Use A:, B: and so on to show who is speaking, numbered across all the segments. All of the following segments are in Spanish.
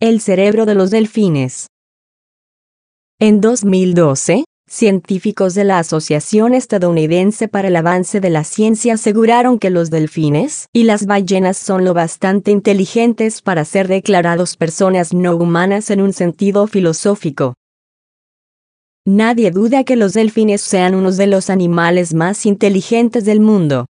A: El cerebro de los delfines. En 2012, científicos de la Asociación Estadounidense para el Avance de la Ciencia aseguraron que los delfines y las ballenas son lo bastante inteligentes para ser declarados personas no humanas en un sentido filosófico. Nadie duda que los delfines sean unos de los animales más inteligentes del mundo.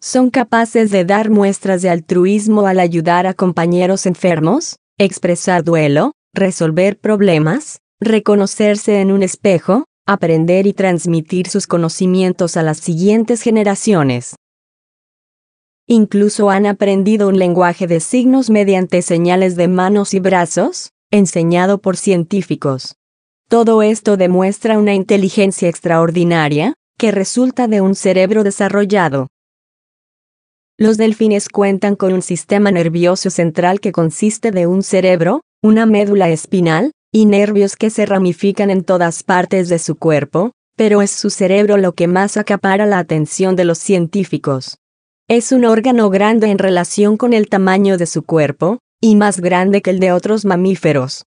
A: Son capaces de dar muestras de altruismo al ayudar a compañeros enfermos, expresar duelo, resolver problemas, reconocerse en un espejo, aprender y transmitir sus conocimientos a las siguientes generaciones. Incluso han aprendido un lenguaje de signos mediante señales de manos y brazos, enseñado por científicos. Todo esto demuestra una inteligencia extraordinaria, que resulta de un cerebro desarrollado. Los delfines cuentan con un sistema nervioso central que consiste de un cerebro, una médula espinal, y nervios que se ramifican en todas partes de su cuerpo, pero es su cerebro lo que más acapara la atención de los científicos. Es un órgano grande en relación con el tamaño de su cuerpo, y más grande que el de otros mamíferos.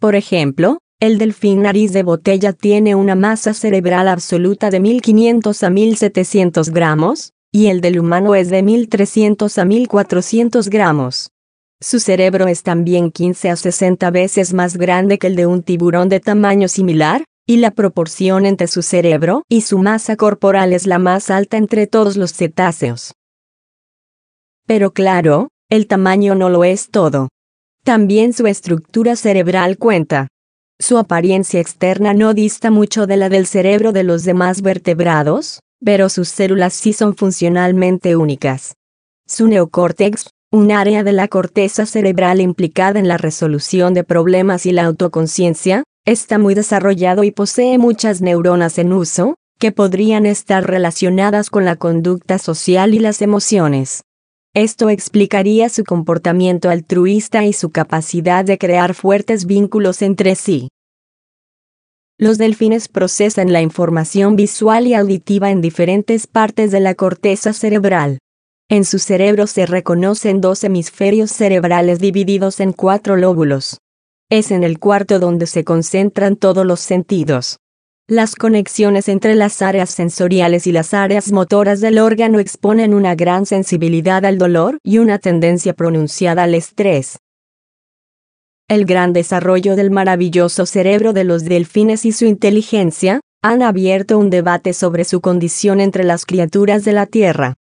A: Por ejemplo, el delfín nariz de botella tiene una masa cerebral absoluta de 1500 a 1700 gramos, y el del humano es de 1300 a 1400 gramos. Su cerebro es también 15 a 60 veces más grande que el de un tiburón de tamaño similar, y la proporción entre su cerebro y su masa corporal es la más alta entre todos los cetáceos. Pero claro, el tamaño no lo es todo. También su estructura cerebral cuenta. Su apariencia externa no dista mucho de la del cerebro de los demás vertebrados, pero sus células sí son funcionalmente únicas. Su neocórtex, un área de la corteza cerebral implicada en la resolución de problemas y la autoconciencia, está muy desarrollado y posee muchas neuronas en uso, que podrían estar relacionadas con la conducta social y las emociones. Esto explicaría su comportamiento altruista y su capacidad de crear fuertes vínculos entre sí. Los delfines procesan la información visual y auditiva en diferentes partes de la corteza cerebral. En su cerebro se reconocen dos hemisferios cerebrales divididos en cuatro lóbulos. Es en el cuarto donde se concentran todos los sentidos. Las conexiones entre las áreas sensoriales y las áreas motoras del órgano exponen una gran sensibilidad al dolor y una tendencia pronunciada al estrés. El gran desarrollo del maravilloso cerebro de los delfines y su inteligencia, han abierto un debate sobre su condición entre las criaturas de la Tierra.